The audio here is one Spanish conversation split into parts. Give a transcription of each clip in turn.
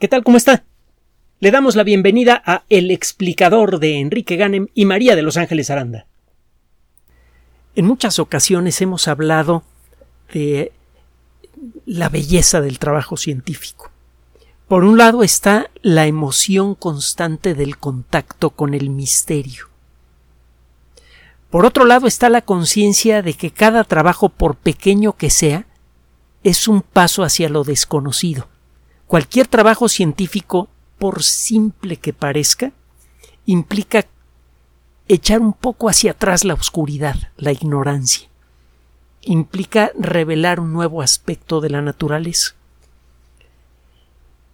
¿Qué tal? ¿Cómo está? Le damos la bienvenida a El explicador de Enrique Ganem y María de Los Ángeles Aranda. En muchas ocasiones hemos hablado de la belleza del trabajo científico. Por un lado está la emoción constante del contacto con el misterio. Por otro lado está la conciencia de que cada trabajo, por pequeño que sea, es un paso hacia lo desconocido. Cualquier trabajo científico, por simple que parezca, implica echar un poco hacia atrás la oscuridad, la ignorancia. Implica revelar un nuevo aspecto de la naturaleza.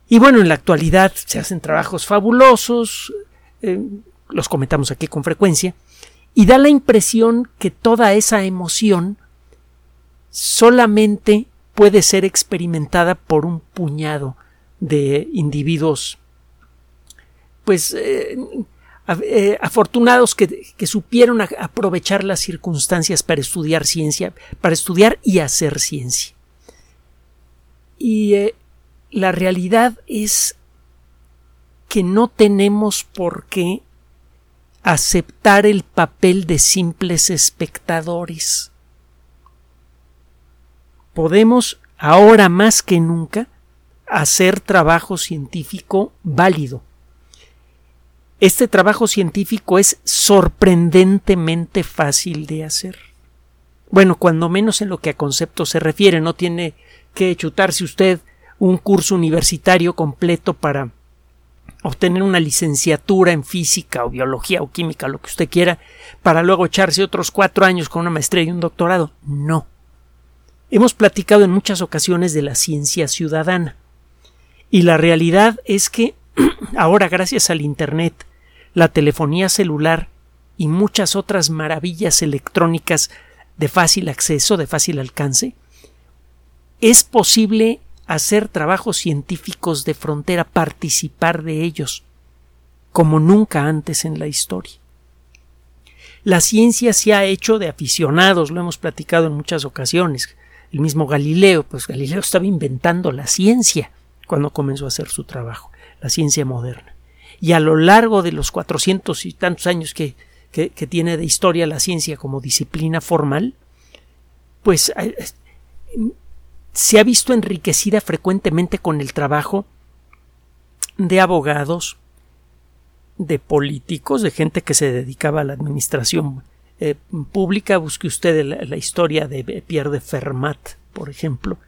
Y bueno, en la actualidad se hacen trabajos fabulosos, eh, los comentamos aquí con frecuencia, y da la impresión que toda esa emoción solamente puede ser experimentada por un puñado de individuos pues eh, eh, afortunados que, supieron aprovechar las circunstancias para estudiar ciencia, para estudiar y hacer ciencia. Y eh, la realidad es que no tenemos por qué aceptar el papel de simples espectadores. Podemos, ahora más que nunca, hacer trabajo científico válido. Este trabajo científico es sorprendentemente fácil de hacer. Bueno, cuando menos en lo que a conceptos se refiere, no tiene que chutarse usted un curso universitario completo para obtener una licenciatura en física o biología o química, lo que usted quiera, para luego echarse otros cuatro años con una maestría y un doctorado. No. Hemos platicado en muchas ocasiones de la ciencia ciudadana. Y la realidad es que ahora, gracias al Internet, la telefonía celular y muchas otras maravillas electrónicas de fácil acceso, de fácil alcance, es posible hacer trabajos científicos de frontera, participar de ellos, como nunca antes en la historia. La ciencia se ha hecho de aficionados, lo hemos platicado en muchas ocasiones. El mismo Galileo, pues Galileo estaba inventando la ciencia cuando comenzó a hacer su trabajo, la ciencia moderna. Y a lo largo de los cuatrocientos y tantos años que, que, tiene de historia la ciencia como disciplina formal, pues eh, se ha visto enriquecida frecuentemente con el trabajo de abogados, de políticos, de gente que se dedicaba a la administración eh, pública. Busque usted la, historia de Pierre de Fermat, por ejemplo,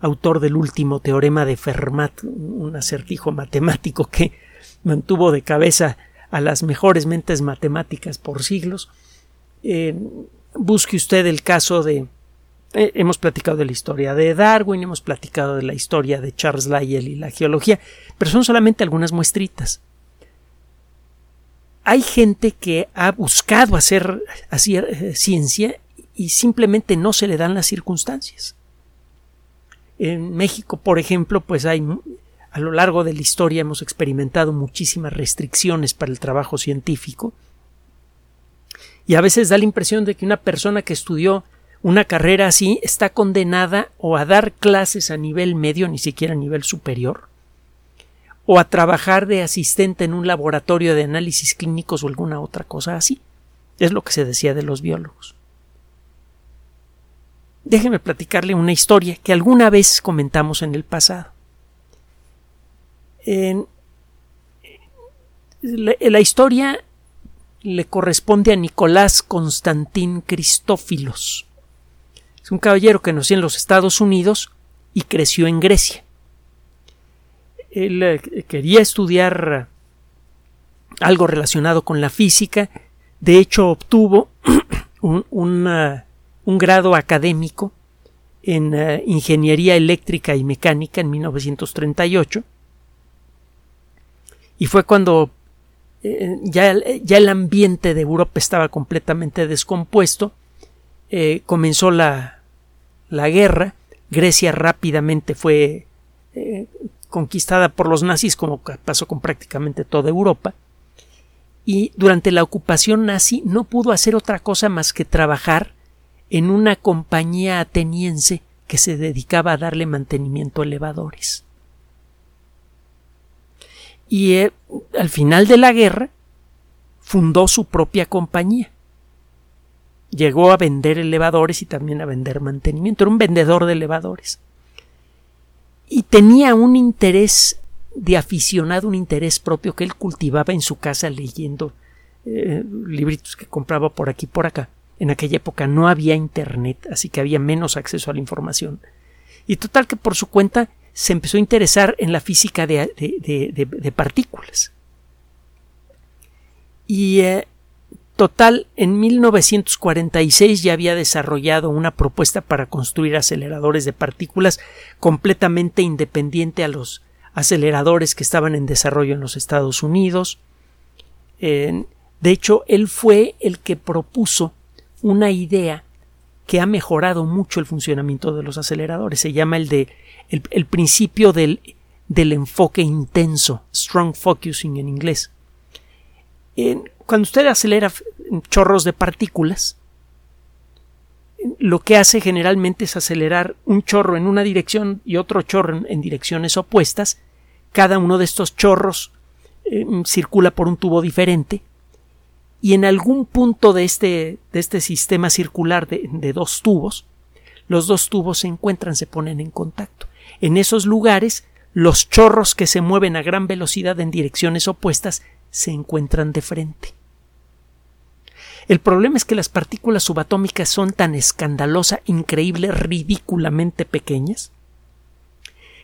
autor del último teorema de Fermat, un acertijo matemático que mantuvo de cabeza a las mejores mentes matemáticas por siglos. Eh, busque usted el caso de. Eh, hemos platicado de la historia de Darwin, hemos platicado de la historia de Charles Lyell y la geología, pero son solamente algunas muestritas. Hay gente que ha buscado hacer, hacer eh, ciencia y simplemente no se le dan las circunstancias. En México, por ejemplo, pues hay a lo largo de la historia hemos experimentado muchísimas restricciones para el trabajo científico y a veces da la impresión de que una persona que estudió una carrera así está condenada o a dar clases a nivel medio, ni siquiera a nivel superior, o a trabajar de asistente en un laboratorio de análisis clínicos o alguna otra cosa así. Es lo que se decía de los biólogos. Déjeme platicarle una historia que alguna vez comentamos en el pasado. En, la, historia le corresponde a Nicolás Constantín Cristófilos. Es un caballero que nació en los Estados Unidos y creció en Grecia. Él eh, quería estudiar algo relacionado con la física. De hecho, obtuvo un, un grado académico en eh, ingeniería eléctrica y mecánica en 1938 y fue cuando eh, ya, ya, el ambiente de Europa estaba completamente descompuesto comenzó la, la, guerra Grecia rápidamente fue conquistada por los nazis como pasó con prácticamente toda Europa y durante la ocupación nazi no pudo hacer otra cosa más que trabajar en una compañía ateniense que se dedicaba a darle mantenimiento a elevadores. y eh, al final de la guerra fundó su propia compañía. Llegó a vender elevadores y también a vender mantenimiento. Era un vendedor de elevadores. Y tenía un interés de aficionado, un interés propio que él cultivaba en su casa leyendo eh, libritos que compraba por aquí y por acá. En aquella época no había internet, así que había menos acceso a la información. Y total que por su cuenta se empezó a interesar en la física de, partículas. Y eh, total, en 1946 ya había desarrollado una propuesta para construir aceleradores de partículas completamente independiente a los aceleradores que estaban en desarrollo en los Estados Unidos. de hecho, él fue el que propuso una idea que ha mejorado mucho el funcionamiento de los aceleradores. Se llama el de el, principio del, del, enfoque intenso, strong focusing en inglés. Cuando usted acelera chorros de partículas, lo que hace generalmente es acelerar un chorro en una dirección y otro chorro en, direcciones opuestas. Cada uno de estos chorros eh, circula por un tubo diferente y en algún punto de este, de este sistema circular de, de dos tubos, los dos tubos se encuentran, se ponen en contacto. En esos lugares, los chorros que se mueven a gran velocidad en direcciones opuestas se encuentran de frente. El problema es que las partículas subatómicas son tan escandalosa, increíble, ridículamente pequeñas,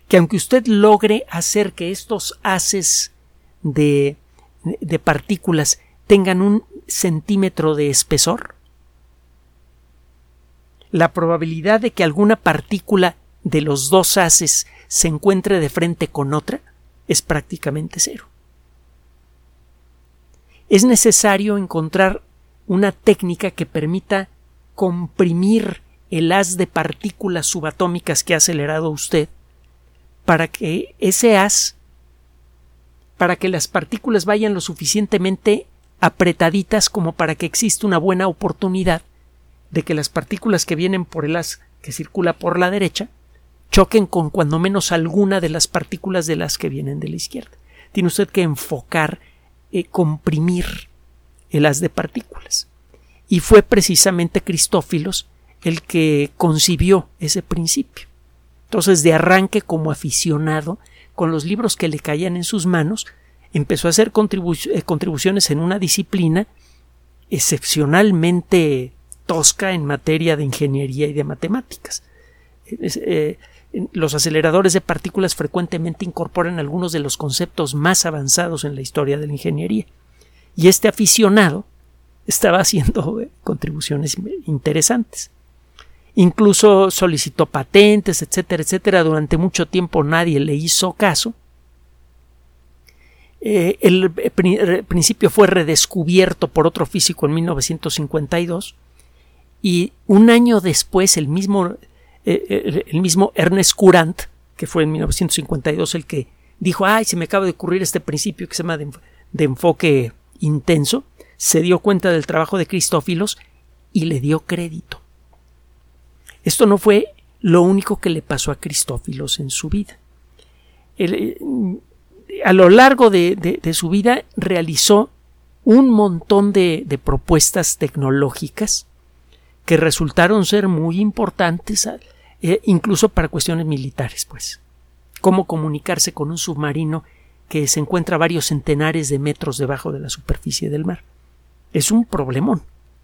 que aunque usted logre hacer que estos haces de, de partículas tengan un centímetro de espesor, la probabilidad de que alguna partícula de los dos haces se encuentre de frente con otra es prácticamente cero. Es necesario encontrar una técnica que permita comprimir el haz de partículas subatómicas que ha acelerado usted para que ese haz para que las partículas vayan lo suficientemente apretaditas como para que exista una buena oportunidad de que las partículas que vienen por el haz que circula por la derecha choquen con cuando menos alguna de las partículas de las que vienen de la izquierda. Tiene usted que enfocar, eh, comprimir el haz de partículas. Y fue precisamente Cristófilos el que concibió ese principio. Entonces, de arranque como aficionado, con los libros que le caían en sus manos, empezó a hacer eh, contribuciones en una disciplina excepcionalmente tosca en materia de ingeniería y de matemáticas. Eh, los aceleradores de partículas frecuentemente incorporan algunos de los conceptos más avanzados en la historia de la ingeniería. Y este aficionado estaba haciendo eh, contribuciones interesantes. Incluso solicitó patentes, etcétera, etcétera. Durante mucho tiempo nadie le hizo caso eh, el principio fue redescubierto por otro físico en 1952 y un año después el mismo, eh, eh, el mismo Ernest Courant, que fue en 1952 el que dijo, ay, se me acaba de ocurrir este principio que se llama de, enfoque intenso, se dio cuenta del trabajo de Cristófilos y le dio crédito. Esto no fue lo único que le pasó a Cristófilos en su vida. El, a lo largo de, su vida realizó un montón de, propuestas tecnológicas que resultaron ser muy importantes, eh, incluso para cuestiones militares, pues. Cómo comunicarse con un submarino que se encuentra varios centenares de metros debajo de la superficie del mar. Es un problemón.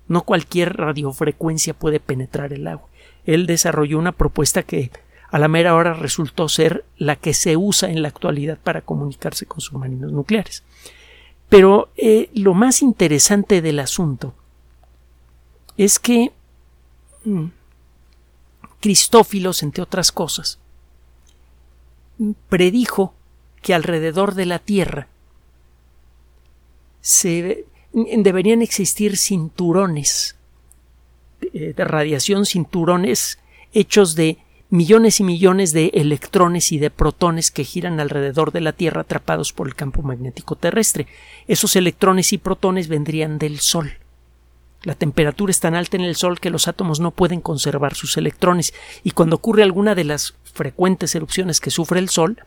No cualquier radiofrecuencia puede penetrar el agua. Él desarrolló una propuesta que a la mera hora resultó ser la que se usa en la actualidad para comunicarse con submarinos nucleares. Pero eh, lo más interesante del asunto es que mm, Cristófilos, entre otras cosas, predijo que alrededor de la Tierra se, deberían existir cinturones de radiación, cinturones hechos de millones y millones de electrones y de protones que giran alrededor de la Tierra atrapados por el campo magnético terrestre. Esos electrones y protones vendrían del Sol. La temperatura es tan alta en el Sol que los átomos no pueden conservar sus electrones y cuando ocurre alguna de las frecuentes erupciones que sufre el Sol,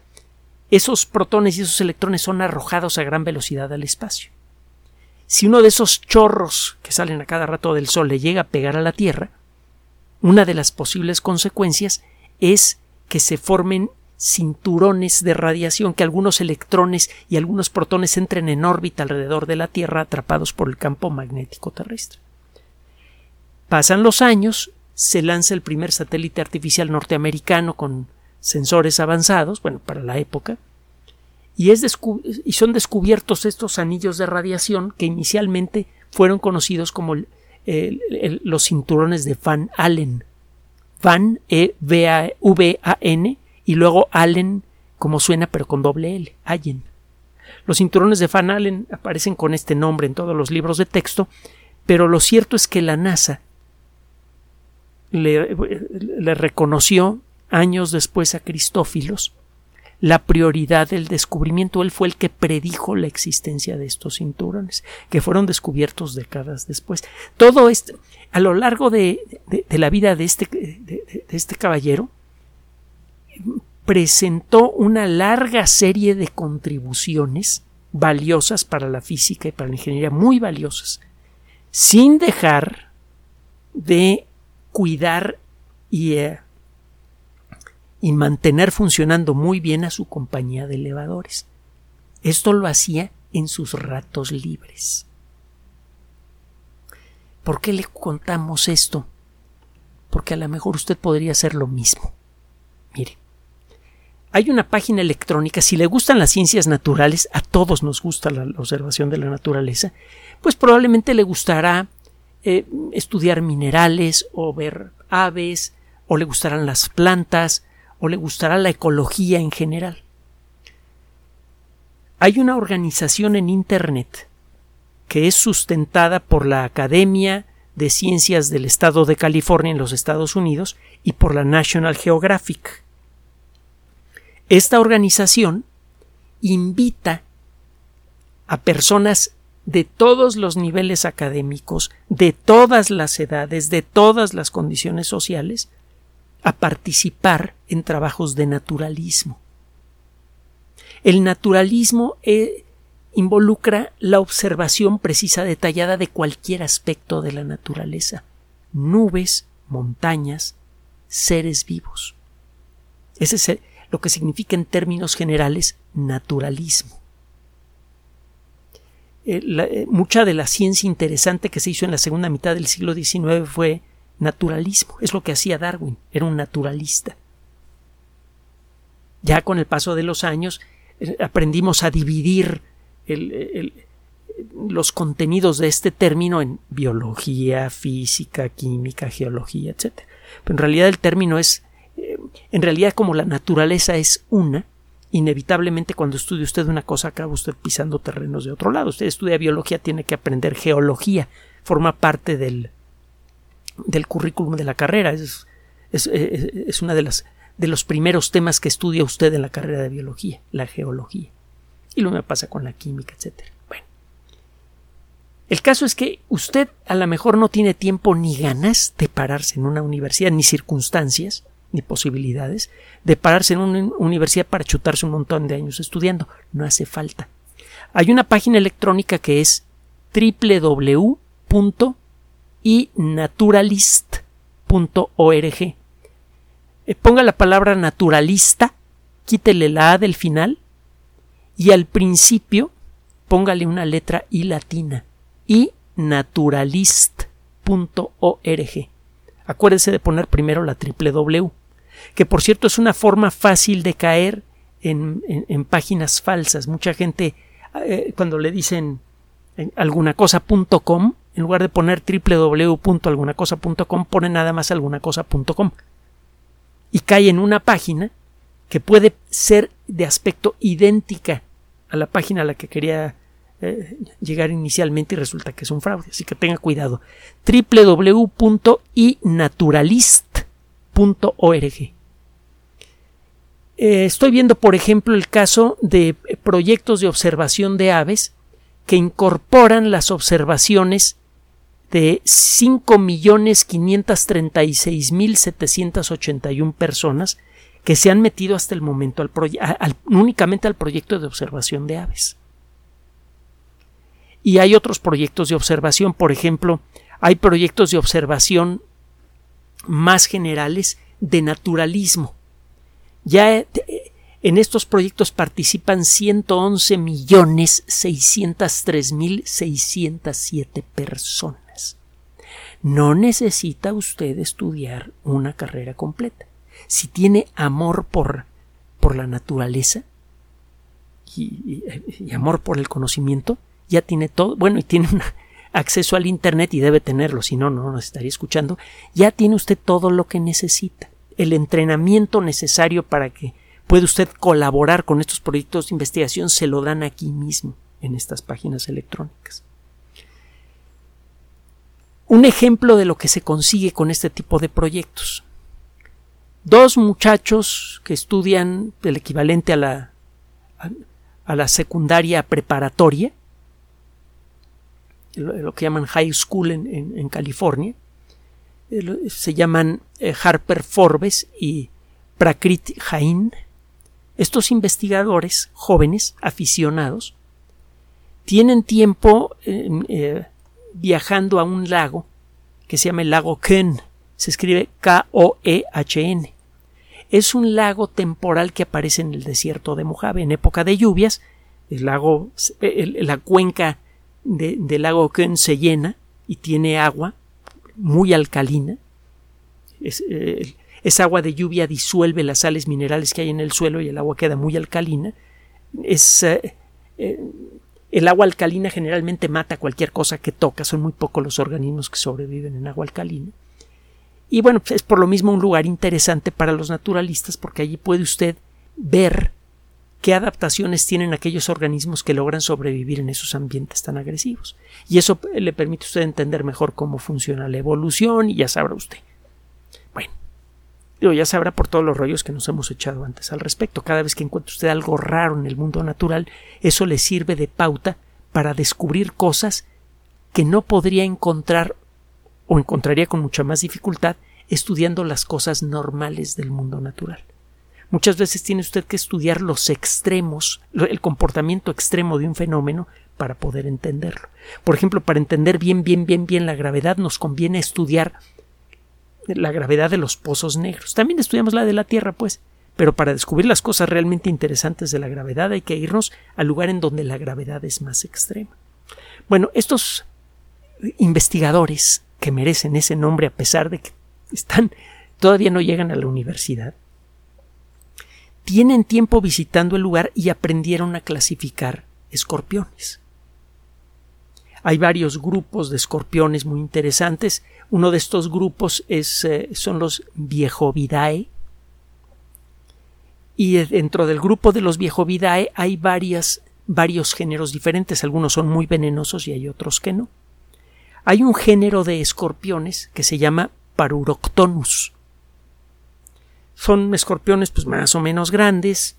esos protones y esos electrones son arrojados a gran velocidad al espacio. Si uno de esos chorros que salen a cada rato del Sol le llega a pegar a la Tierra, una de las posibles consecuencias es que se formen cinturones de radiación, que algunos electrones y algunos protones entren en órbita alrededor de la Tierra atrapados por el campo magnético terrestre. Pasan los años, se lanza el primer satélite artificial norteamericano con sensores avanzados, bueno, para la época, y, es y son descubiertos estos anillos de radiación que inicialmente fueron conocidos como los cinturones de Van Allen. Van, E, V, V, A, N, y luego Allen, como suena, pero con doble L, Allen. Los cinturones de Van Allen aparecen con este nombre en todos los libros de texto, pero lo cierto es que la NASA le, reconoció años después a Cristófilos la prioridad del descubrimiento. Él fue el que predijo la existencia de estos cinturones, que fueron descubiertos décadas después. Todo esto, a lo largo de, la vida de este, de este caballero, presentó una larga serie de contribuciones valiosas para la física y para la ingeniería, muy valiosas, sin dejar de cuidar y eh, y mantener funcionando muy bien a su compañía de elevadores. Esto lo hacía en sus ratos libres. ¿Por qué le contamos esto? Porque a lo mejor usted podría hacer lo mismo. Mire, hay una página electrónica, si le gustan las ciencias naturales, a todos nos gusta la observación de la naturaleza, pues probablemente le gustará eh, estudiar minerales o ver aves, o le gustarán las plantas, o le gustará la ecología en general. Hay una organización en Internet que es sustentada por la Academia de Ciencias del Estado de California en los Estados Unidos y por la National Geographic. Esta organización invita a personas de todos los niveles académicos, de todas las edades, de todas las condiciones sociales, a participar en trabajos de naturalismo. El naturalismo eh, involucra la observación precisa detallada de cualquier aspecto de la naturaleza, nubes, montañas, seres vivos. Ese es lo que significa en términos generales naturalismo. Eh, eh, mucha de la ciencia interesante que se hizo en la segunda mitad del siglo XIX fue naturalismo. Es lo que hacía Darwin, era un naturalista. Ya con el paso de los años eh, aprendimos a dividir los contenidos de este término en biología, física, química, geología, etc. Pero en realidad el término es, en realidad como la naturaleza es una, inevitablemente cuando estudia usted una cosa acaba usted pisando terrenos de otro lado. Usted estudia biología, tiene que aprender geología, forma parte del, del currículum de la carrera. Es, es, es, una de las de los primeros temas que estudia usted en la carrera de biología, la geología. Y lo me pasa con la química, etcétera. Bueno. El caso es que usted a lo mejor no tiene tiempo ni ganas de pararse en una universidad, ni circunstancias, ni posibilidades de pararse en una universidad para chutarse un montón de años estudiando. No hace falta. Hay una página electrónica que es www y naturalist.org. Eh, ponga la palabra naturalista, quítele la A del final y al principio póngale una letra I latina y naturalist.org. Acuérdese de poner primero la triple W, que por cierto es una forma fácil de caer en, páginas falsas. Mucha gente eh, cuando le dicen alguna cosa.com en lugar de poner www.algunacosa.com, pone nada más algunacosa.com. Y cae en una página que puede ser de aspecto idéntica a la página a la que quería eh, llegar inicialmente y resulta que es un fraude. Así que tenga cuidado. Eh, estoy viendo, por ejemplo, el caso de proyectos de observación de aves que incorporan las observaciones de 5.536.781 personas que se han metido hasta el momento únicamente al proyecto de observación de aves. Y hay otros proyectos de observación, por ejemplo, hay proyectos de observación más generales de naturalismo. Ya eh, en estos proyectos participan 111 millones 603 mil 607 personas. No necesita usted estudiar una carrera completa. Si tiene amor por, por la naturaleza y, y amor por el conocimiento, ya tiene todo, bueno, y tiene un acceso al Internet y debe tenerlo, si no, no nos estaría escuchando, ya tiene usted todo lo que necesita, el entrenamiento necesario para que pueda usted colaborar con estos proyectos de investigación se lo dan aquí mismo, en estas páginas electrónicas. Un ejemplo de lo que se consigue con este tipo de proyectos. Dos muchachos que estudian el equivalente a la, a la secundaria preparatoria lo, que llaman high school en, California. Eh, se llaman eh, Harper Forbes y Prakrit Jain. Estos investigadores jóvenes, aficionados, tienen tiempo eh, viajando a un lago que se llama el lago Ken. Se escribe K-O-E-H-N. Es un lago temporal que aparece en el desierto de Mojave. En época de lluvias, el lago, la cuenca del lago Ken se llena y tiene agua muy alcalina. Eh, es, agua de lluvia disuelve las sales minerales que hay en el suelo y el agua queda muy alcalina. Es, eh, eh, el agua alcalina generalmente mata cualquier cosa que toca, son muy pocos los organismos que sobreviven en agua alcalina. Y bueno, es por lo mismo un lugar interesante para los naturalistas porque allí puede usted ver qué adaptaciones tienen aquellos organismos que logran sobrevivir en esos ambientes tan agresivos. Y eso le permite a usted entender mejor cómo funciona la evolución y ya sabrá usted. Bueno, ya sabrá por todos los rollos que nos hemos echado antes al respecto. Cada vez que encuentre usted algo raro en el mundo natural, eso le sirve de pauta para descubrir cosas que no podría encontrar o encontraría con mucha más dificultad estudiando las cosas normales del mundo natural. Muchas veces tiene usted que estudiar los extremos, el comportamiento extremo de un fenómeno para poder entenderlo. Por ejemplo, para entender bien, bien, bien, bien la gravedad nos conviene estudiar la gravedad de los pozos negros. También estudiamos la de la Tierra, pues, pero para descubrir las cosas realmente interesantes de la gravedad hay que irnos al lugar en donde la gravedad es más extrema. Bueno, estos investigadores que merecen ese nombre a pesar de que están todavía no llegan a la universidad, tienen tiempo visitando el lugar y aprendieron a clasificar escorpiones. Hay varios grupos de escorpiones muy interesantes. Uno de estos grupos es, eh, son los Viejovidae. Y dentro del grupo de los Viejovidae hay varias, varios géneros diferentes. Algunos son muy venenosos y hay otros que no. Hay un género de escorpiones que se llama Paruroctonus. Son escorpiones pues más o menos grandes.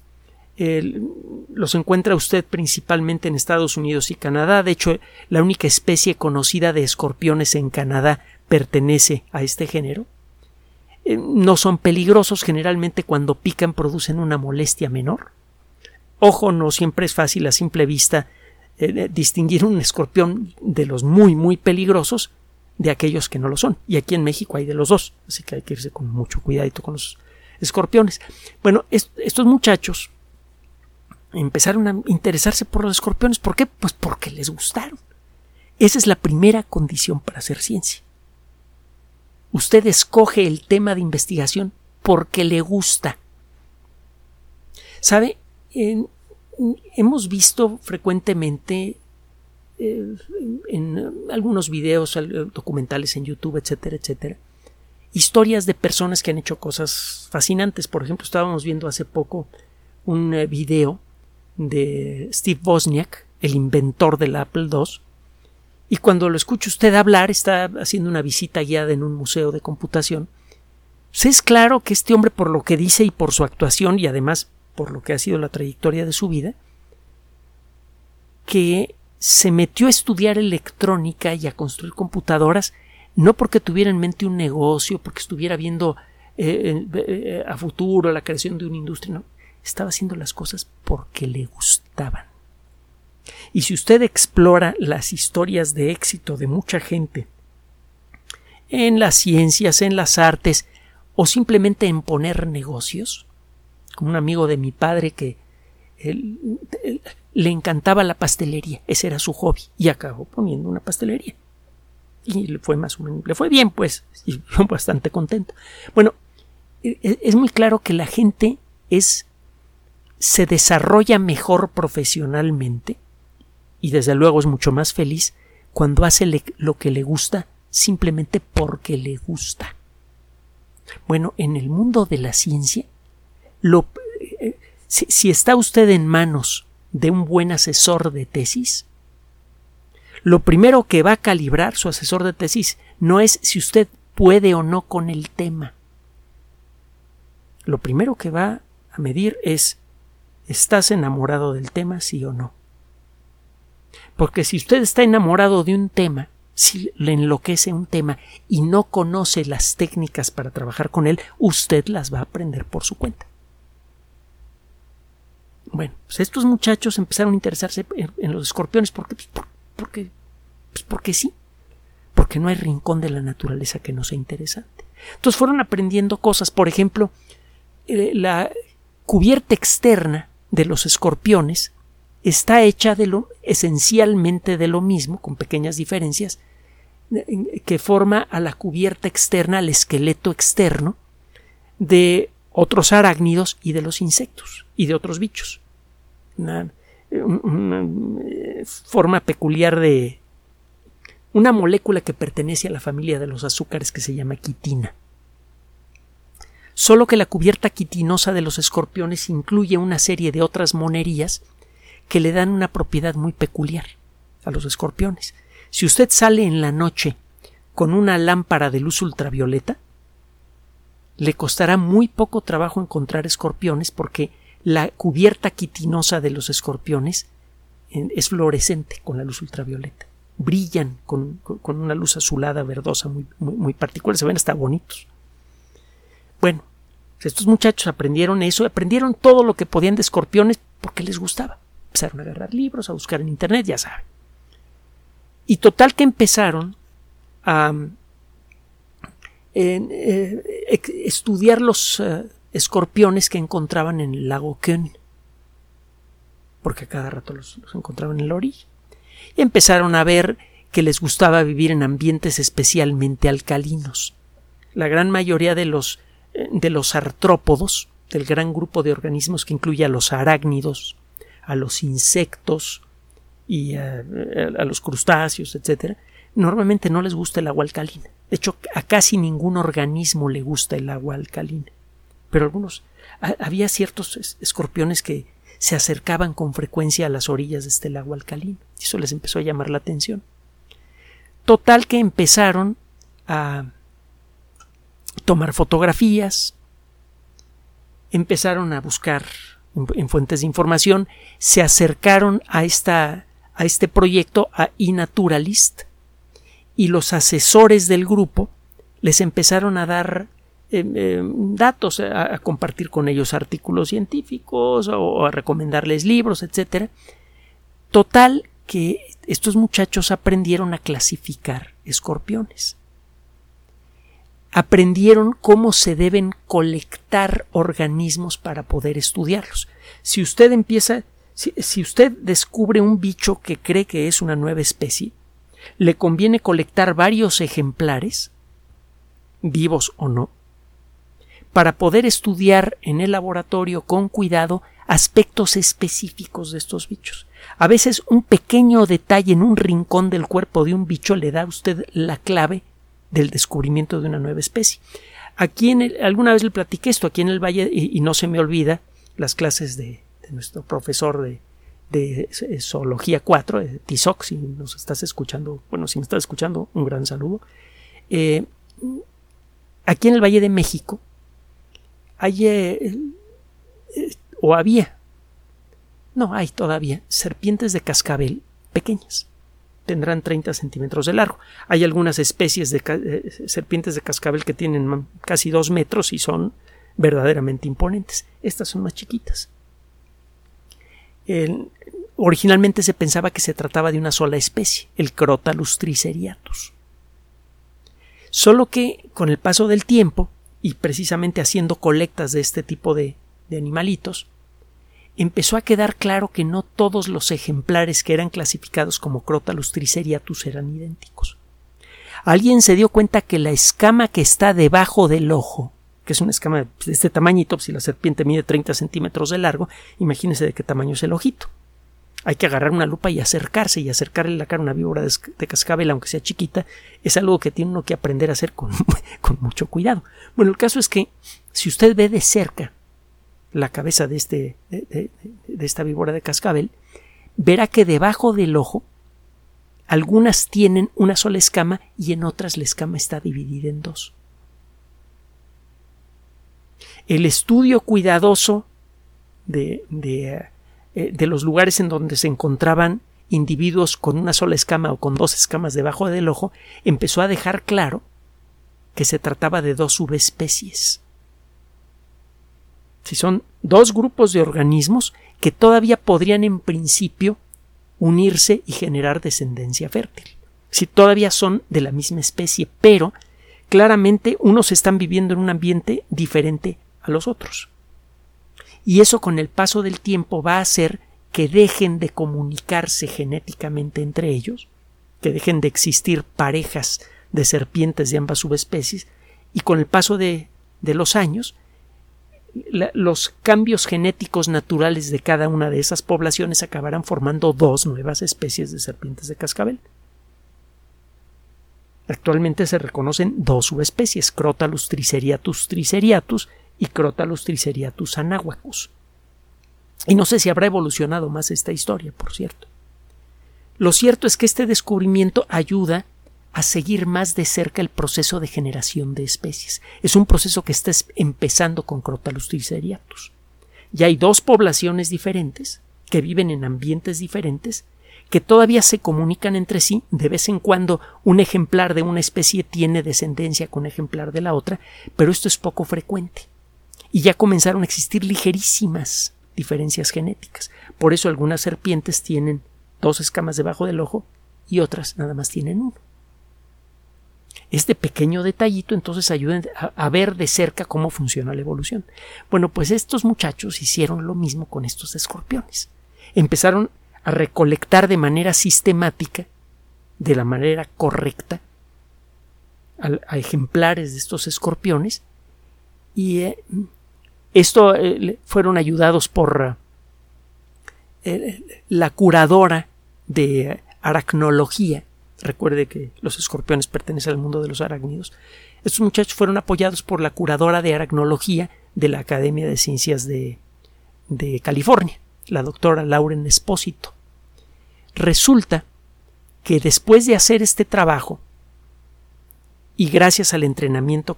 los encuentra usted principalmente en Estados Unidos y Canadá. De hecho, la única especie conocida de escorpiones en Canadá pertenece a este género. Eh, no son peligrosos, generalmente cuando pican producen una molestia menor. Ojo, no siempre es fácil a simple vista eh, distinguir un escorpión de los muy, muy peligrosos de aquellos que no lo son. Y aquí en México hay de los dos, así que hay que irse con mucho cuidadito con los escorpiones. Bueno, estos muchachos empezaron a interesarse por los escorpiones. ¿Por qué? Pues porque les gustaron. Esa es la primera condición para hacer ciencia. Usted escoge el tema de investigación porque le gusta. ¿Sabe? hemos visto frecuentemente eh, en algunos videos, documentales en YouTube, etcétera, etcétera, historias de personas que han hecho cosas fascinantes. Por ejemplo, estábamos viendo hace poco un eh, video de Steve Wozniak, el inventor del Apple II, y cuando lo escucha usted hablar, está haciendo una visita guiada en un museo de computación, pues es claro que este hombre, por lo que dice y por su actuación, y además por lo que ha sido la trayectoria de su vida, que se metió a estudiar electrónica y a construir computadoras no porque tuviera en mente un negocio, porque estuviera viendo eh, eh, a futuro, la creación de una industria, no. Estaba haciendo las cosas porque le gustaban. Y si usted explora las historias de éxito de mucha gente en las ciencias, en las artes, o simplemente en poner negocios, como un amigo de mi padre que le encantaba la pastelería, ese era su hobby, y acabó poniendo una pastelería. Y le fue más o menos, le fue bien, pues, y fue bastante contento. Bueno, e, e, es muy claro que la gente es se desarrolla mejor profesionalmente y desde luego es mucho más feliz cuando hace lo que le gusta simplemente porque le gusta. Bueno, en el mundo de la ciencia, eh, si, si está usted en manos de un buen asesor de tesis, lo primero que va a calibrar su asesor de tesis no es si usted puede o no con el tema. Lo primero que va a medir es ¿estás enamorado del tema, sí o no? Porque si usted está enamorado de un tema, si le enloquece un tema y no conoce las técnicas para trabajar con él, usted las va a aprender por su cuenta. Bueno, pues estos muchachos empezaron a interesarse en, los escorpiones porque, pues, porque, pues porque sí, porque no hay rincón de la naturaleza que no sea interesante. Entonces fueron aprendiendo cosas, por ejemplo, eh, la cubierta externa de los escorpiones está hecha de lo esencialmente de lo mismo, con pequeñas diferencias, que forma a la cubierta externa, al esqueleto externo de otros arácnidos y de los insectos y de otros bichos. Eh, forma peculiar de una molécula que pertenece a la familia de los azúcares que se llama quitina. Solo que la cubierta quitinosa de los escorpiones incluye una serie de otras monerías que le dan una propiedad muy peculiar a los escorpiones. Si usted sale en la noche con una lámpara de luz ultravioleta, le costará muy poco trabajo encontrar escorpiones porque la cubierta quitinosa de los escorpiones es fluorescente con la luz ultravioleta. Brillan con, una luz azulada, verdosa, muy, muy, particular. Se ven hasta bonitos. Bueno, estos muchachos aprendieron eso, aprendieron todo lo que podían de escorpiones porque les gustaba. Empezaron a agarrar libros, a buscar en internet, ya saben. Y total que empezaron a eh, estudiar los eh, escorpiones que encontraban en el lago Kön, porque a cada rato los, encontraban en la orilla. Y empezaron a ver que les gustaba vivir en ambientes especialmente alcalinos. La gran mayoría de los, eh, de los artrópodos, del gran grupo de organismos que incluye a los arácnidos, a los insectos, y a, los crustáceos, etcétera, normalmente no les gusta el agua alcalina. De hecho, a casi ningún organismo le gusta el agua alcalina. Pero algunos, había ciertos escorpiones que se acercaban con frecuencia a las orillas de este lago alcalino. Y eso les empezó a llamar la atención. Total que empezaron a tomar fotografías, empezaron a buscar en fuentes de información, se acercaron a esta a este proyecto a iNaturalist y los asesores del grupo les empezaron a dar em, em, datos, a, compartir con ellos artículos científicos o, a recomendarles libros, etc. Total que estos muchachos aprendieron a clasificar escorpiones. Aprendieron cómo se deben colectar organismos para poder estudiarlos. Si usted empieza, si, usted descubre un bicho que cree que es una nueva especie, le conviene colectar varios ejemplares, vivos o no, para poder estudiar en el laboratorio con cuidado aspectos específicos de estos bichos. A veces un pequeño detalle en un rincón del cuerpo de un bicho le da a usted la clave del descubrimiento de una nueva especie. Aquí alguna vez le platiqué esto aquí en el Valle y no se me olvida las clases de, nuestro profesor de, de Zoología 4, de Tizoc, si nos estás escuchando, bueno, si me estás escuchando, un gran saludo. Eh, aquí en el Valle de México hay, eh, eh, o había, no hay todavía, serpientes de cascabel pequeñas, tendrán 30 centímetros de largo. Hay algunas especies de eh, serpientes de cascabel que tienen casi 2 metros y son verdaderamente imponentes. Estas son más chiquitas. originalmente se pensaba que se trataba de una sola especie, el Crotalus triceriatus. Solo que con el paso del tiempo, y precisamente haciendo colectas de este tipo de, de animalitos, empezó a quedar claro que no todos los ejemplares que eran clasificados como Crotalus triceriatus eran idénticos. Alguien se dio cuenta que la escama que está debajo del ojo, que es una escama de este tamañito, si la serpiente mide 30 centímetros de largo, imagínense de qué tamaño es el ojito. Hay que agarrar una lupa y acercarse y acercarle la cara a una víbora de cascabel, aunque sea chiquita, es algo que tiene uno que aprender a hacer con, mucho cuidado. Bueno, el caso es que si usted ve de cerca la cabeza de, este, de, esta víbora de cascabel, verá que debajo del ojo algunas tienen una sola escama y en otras la escama está dividida en dos. El estudio cuidadoso de, de, eh, de, los lugares en donde se encontraban individuos con una sola escama o con dos escamas debajo del ojo empezó a dejar claro que se trataba de dos subespecies si son dos grupos de organismos que todavía podrían en principio unirse y generar descendencia fértil. Si todavía son de la misma especie, pero claramente unos están viviendo en un ambiente diferente a los otros. Y eso con el paso del tiempo va a hacer que dejen de comunicarse genéticamente entre ellos, que dejen de existir parejas de serpientes de ambas subespecies, y con el paso de, de los años los cambios genéticos naturales de cada una de esas poblaciones acabarán formando dos nuevas especies de serpientes de cascabel. Actualmente se reconocen dos subespecies, Crotalus triceriatus triceriatus y Crotalus triceriatus anahuacus. Y no sé si habrá evolucionado más esta historia, por cierto. Lo cierto es que este descubrimiento ayuda a seguir más de cerca el proceso de generación de especies. Es un proceso que está empezando con Crotalus triceriatus. Ya hay dos poblaciones diferentes que viven en ambientes diferentes que todavía se comunican entre sí. De vez en cuando un ejemplar de una especie tiene descendencia con ejemplar de la otra, pero esto es poco frecuente. Y ya comenzaron a existir ligerísimas diferencias genéticas. Por eso algunas serpientes tienen dos escamas debajo del ojo y otras nada más tienen uno. Este pequeño detallito entonces ayuda a, ver de cerca cómo funciona la evolución. Bueno, pues estos muchachos hicieron lo mismo con estos escorpiones. Empezaron a recolectar de manera sistemática, de la manera correcta, a, ejemplares de estos escorpiones y eh, esto eh, fueron ayudados por eh, la curadora de aracnología Recuerde que los escorpiones pertenecen al mundo de los arácnidos. Estos muchachos fueron apoyados por la curadora de aracnología de la Academia de Ciencias de, de California, la doctora Lauren Espósito. Resulta que después de hacer este trabajo, y gracias al entrenamiento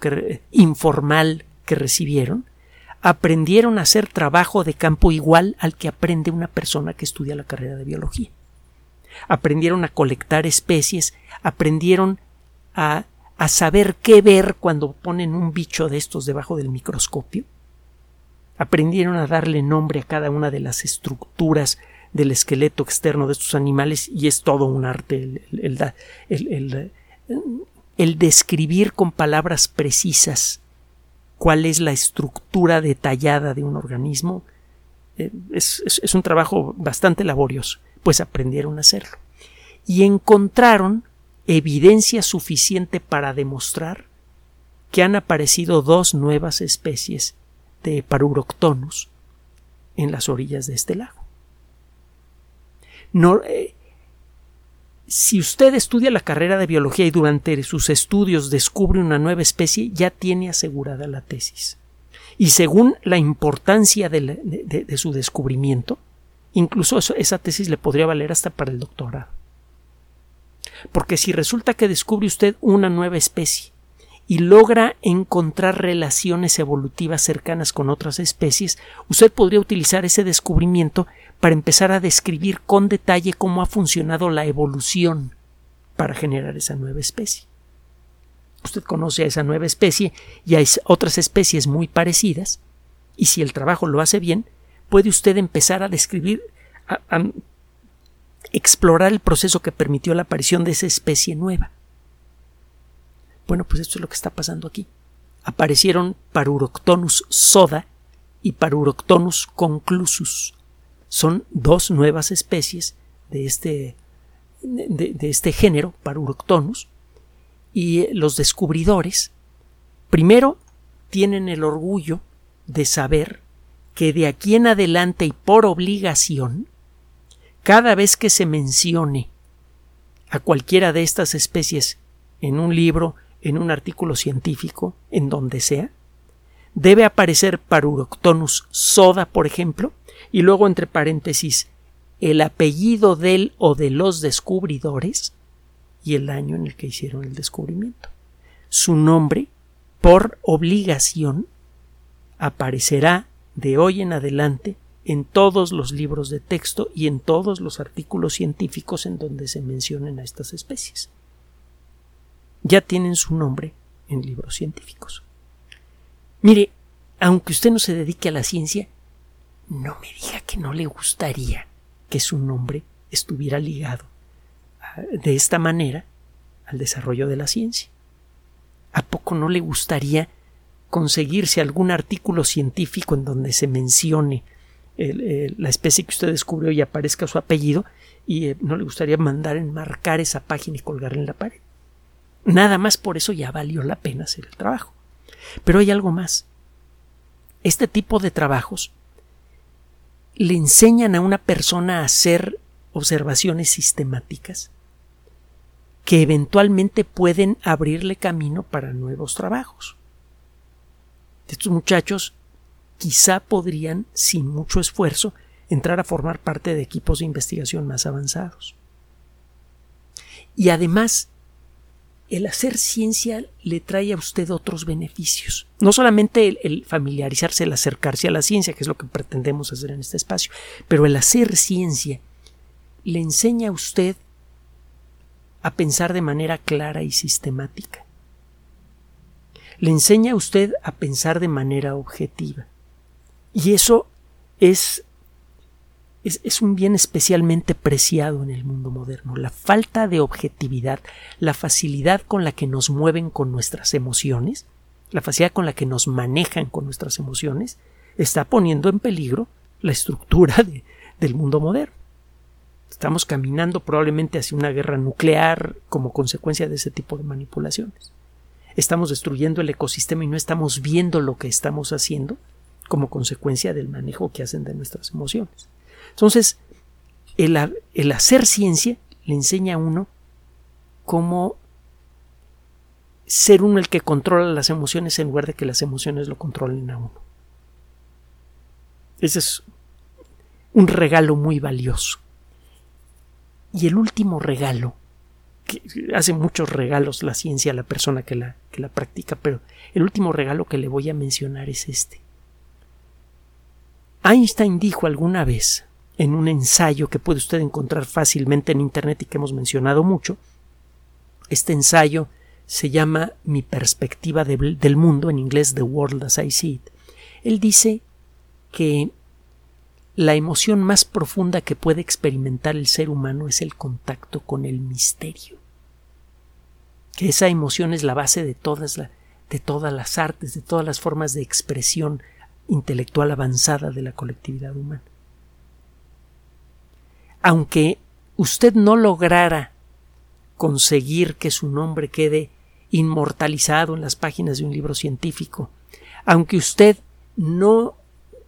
informal que recibieron, aprendieron a hacer trabajo de campo igual al que aprende una persona que estudia la carrera de biología. Aprendieron a colectar especies, aprendieron a, a saber qué ver cuando ponen un bicho de estos debajo del microscopio, aprendieron a darle nombre a cada una de las estructuras del esqueleto externo de estos animales y es todo un arte el, el, el, describir con palabras precisas cuál es la estructura detallada de un organismo eh, es, es, un trabajo bastante laborioso pues aprendieron a hacerlo. Y encontraron evidencia suficiente para demostrar que han aparecido dos nuevas especies de Paruroctonus en las orillas de este lago. No, eh, si usted estudia la carrera de biología y durante sus estudios descubre una nueva especie, ya tiene asegurada la tesis. Y según la importancia de su descubrimiento, Incluso esa tesis le podría valer hasta para el doctorado. Porque si resulta que descubre usted una nueva especie y logra encontrar relaciones evolutivas cercanas con otras especies, usted podría utilizar ese descubrimiento para empezar a describir con detalle cómo ha funcionado la evolución para generar esa nueva especie. Usted conoce a esa nueva especie y a otras especies muy parecidas, y si el trabajo lo hace bien, puede usted empezar a describir, a, explorar el proceso que permitió la aparición de esa especie nueva. Bueno, pues esto es lo que está pasando aquí. Aparecieron Paruroctonus soda y Paruroctonus conclusus. Son dos nuevas especies de este, de, este género, Paruroctonus, y los descubridores, primero, tienen el orgullo de saber que de aquí en adelante y por obligación, cada vez que se mencione a cualquiera de estas especies en un libro, en un artículo científico, en donde sea, debe aparecer Paruroctonus soda, por ejemplo, y luego entre paréntesis el apellido del o de los descubridores y el año en el que hicieron el descubrimiento. Su nombre, por obligación, aparecerá de hoy en adelante en todos los libros de texto y en todos los artículos científicos en donde se mencionen a estas especies. Ya tienen su nombre en libros científicos. Mire, aunque usted no se dedique a la ciencia, no me diga que no le gustaría que su nombre estuviera ligado de esta manera al desarrollo de la ciencia. ¿A poco no le gustaría conseguirse algún artículo científico en donde se mencione la especie que usted descubrió y aparezca su apellido y eh, no le gustaría mandar enmarcar esa página y colgarla en la pared. Nada más por eso ya valió la pena hacer el trabajo. Pero hay algo más. Este tipo de trabajos le enseñan a una persona a hacer observaciones sistemáticas que eventualmente pueden abrirle camino para nuevos trabajos. Estos muchachos quizá podrían, sin mucho esfuerzo, entrar a formar parte de equipos de investigación más avanzados. Y además, el hacer ciencia le trae a usted otros beneficios. No solamente el, familiarizarse, el acercarse a la ciencia, que es lo que pretendemos hacer en este espacio, pero el hacer ciencia le enseña a usted a pensar de manera clara y sistemática. Le enseña a usted a pensar de manera objetiva. Y eso es, es, un bien especialmente preciado en el mundo moderno. La falta de objetividad, la facilidad con la que nos mueven con nuestras emociones, la facilidad con la que nos manejan con nuestras emociones, está poniendo en peligro la estructura del mundo moderno. Estamos caminando probablemente hacia una guerra nuclear como consecuencia de ese tipo de manipulaciones. Estamos destruyendo el ecosistema y no estamos viendo lo que estamos haciendo como consecuencia del manejo que hacen de nuestras emociones. Entonces, el, hacer ciencia le enseña a uno cómo ser uno el que controla las emociones en lugar de que las emociones lo controlen a uno. Ese es un regalo muy valioso. Y el último regalo, que hace muchos regalos la ciencia a la persona que la, que la practica, pero el último regalo que le voy a mencionar es este. Einstein dijo alguna vez en un ensayo que puede usted encontrar fácilmente en Internet y que hemos mencionado mucho, este ensayo se llama Mi perspectiva del mundo, en inglés The World as I See It. Él dice que la emoción más profunda que puede experimentar el ser humano es el contacto con el misterio. Que esa emoción es la base de todas, de todas las artes, de todas las formas de expresión intelectual avanzada de la colectividad humana. Aunque usted no lograra conseguir que su nombre quede inmortalizado en las páginas de un libro científico, aunque usted no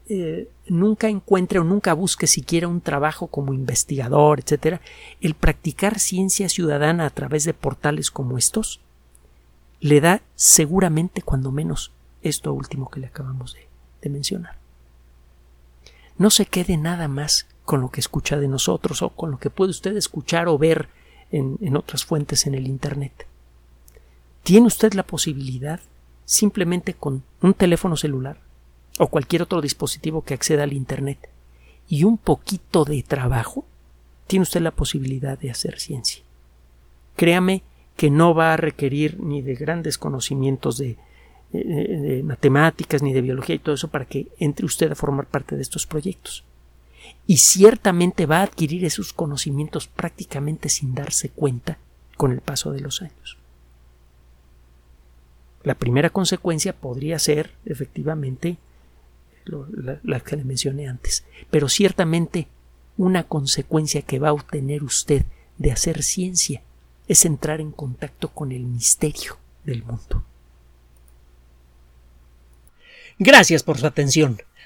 eh, nunca encuentre o nunca busque siquiera un trabajo como investigador, etc., el practicar ciencia ciudadana a través de portales como estos le da seguramente cuando menos esto último que le acabamos de mencionar. No se quede nada más con lo que escucha de nosotros o con lo que puede usted escuchar o ver en, en otras fuentes en el Internet. Tiene usted la posibilidad, simplemente con un teléfono celular o cualquier otro dispositivo que acceda al Internet y un poquito de trabajo, tiene usted la posibilidad de hacer ciencia. créame que no va a requerir ni de grandes conocimientos de, de, matemáticas ni de biología y todo eso para que entre usted a formar parte de estos proyectos. Y ciertamente va a adquirir esos conocimientos prácticamente sin darse cuenta con el paso de los años. La primera consecuencia podría ser, efectivamente, la, que le mencioné antes, pero ciertamente una consecuencia que va a obtener usted de hacer ciencia es entrar en contacto con el misterio del mundo. Gracias por su atención.